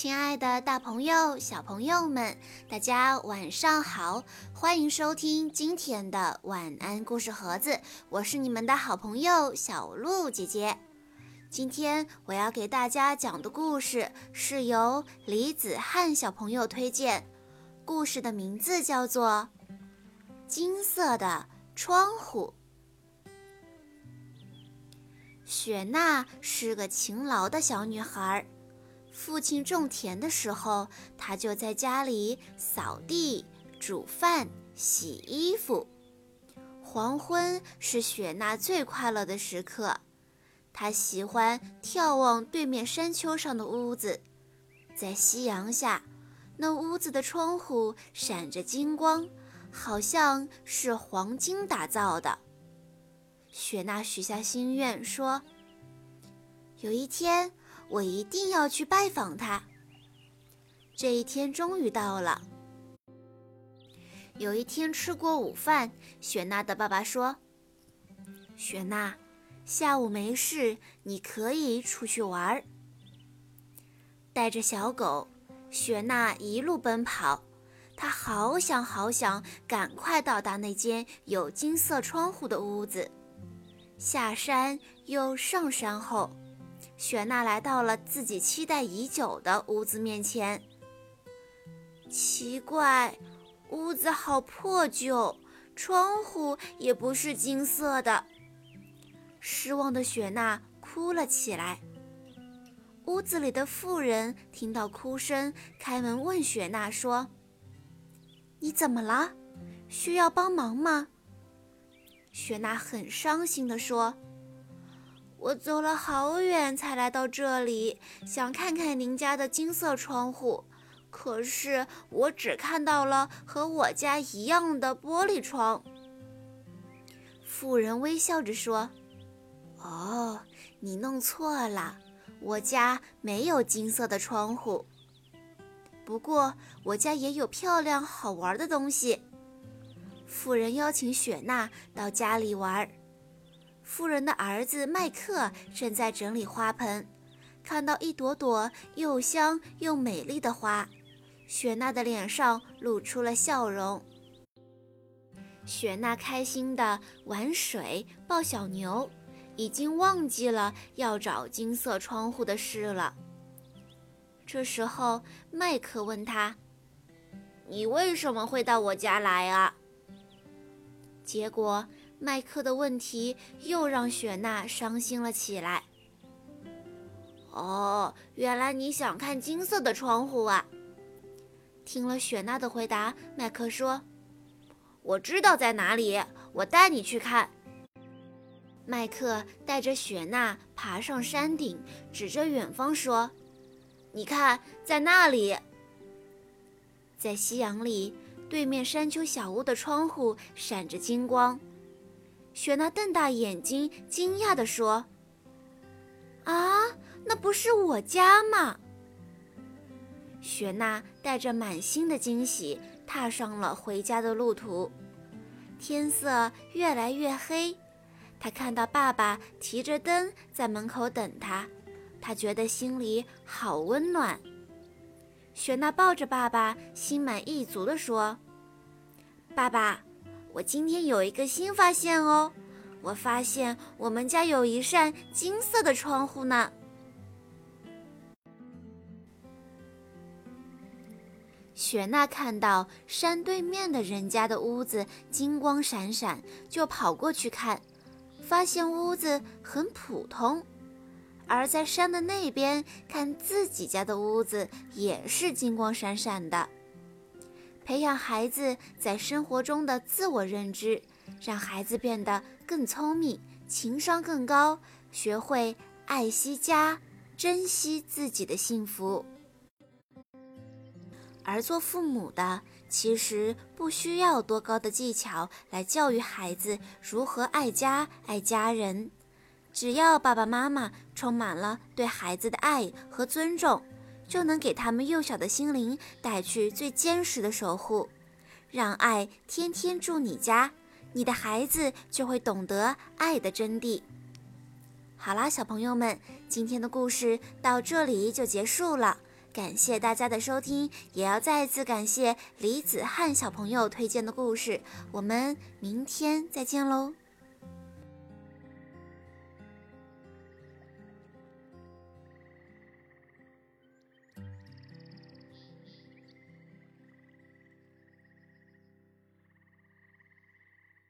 亲爱的，大朋友、小朋友们，大家晚上好！欢迎收听今天的晚安故事盒子，我是你们的好朋友小鹿姐姐。今天我要给大家讲的故事是由李子翰小朋友推荐，故事的名字叫做《金色的窗户》。雪娜是个勤劳的小女孩。父亲种田的时候，他就在家里扫地、煮饭、洗衣服。黄昏是雪娜最快乐的时刻，她喜欢眺望对面山丘上的屋子，在夕阳下，那屋子的窗户闪着金光，好像是黄金打造的。雪娜许下心愿说：“有一天。”我一定要去拜访他。这一天终于到了。有一天吃过午饭，雪娜的爸爸说：“雪娜，下午没事，你可以出去玩儿。”带着小狗，雪娜一路奔跑，她好想好想赶快到达那间有金色窗户的屋子。下山又上山后。雪娜来到了自己期待已久的屋子面前。奇怪，屋子好破旧，窗户也不是金色的。失望的雪娜哭了起来。屋子里的妇人听到哭声，开门问雪娜说：“你怎么了？需要帮忙吗？”雪娜很伤心地说。我走了好远才来到这里，想看看您家的金色窗户，可是我只看到了和我家一样的玻璃窗。妇人微笑着说：“哦，你弄错了，我家没有金色的窗户。不过我家也有漂亮好玩的东西。”妇人邀请雪娜到家里玩儿。富人的儿子麦克正在整理花盆，看到一朵朵又香又美丽的花，雪娜的脸上露出了笑容。雪娜开心地玩水、抱小牛，已经忘记了要找金色窗户的事了。这时候，麦克问他：“你为什么会到我家来啊？”结果。麦克的问题又让雪娜伤心了起来。哦，原来你想看金色的窗户啊！听了雪娜的回答，麦克说：“我知道在哪里，我带你去看。”麦克带着雪娜爬上山顶，指着远方说：“你看，在那里，在夕阳里，对面山丘小屋的窗户闪着金光。”雪娜瞪大眼睛，惊讶地说：“啊，那不是我家吗？”雪娜带着满心的惊喜，踏上了回家的路途。天色越来越黑，她看到爸爸提着灯在门口等她，她觉得心里好温暖。雪娜抱着爸爸，心满意足地说：“爸爸。”我今天有一个新发现哦，我发现我们家有一扇金色的窗户呢。雪娜看到山对面的人家的屋子金光闪闪，就跑过去看，发现屋子很普通；而在山的那边看自己家的屋子也是金光闪闪的。培养孩子在生活中的自我认知，让孩子变得更聪明、情商更高，学会爱惜家、珍惜自己的幸福。而做父母的，其实不需要多高的技巧来教育孩子如何爱家、爱家人，只要爸爸妈妈充满了对孩子的爱和尊重。就能给他们幼小的心灵带去最坚实的守护，让爱天天住你家，你的孩子就会懂得爱的真谛。好啦，小朋友们，今天的故事到这里就结束了，感谢大家的收听，也要再次感谢李子翰小朋友推荐的故事。我们明天再见喽！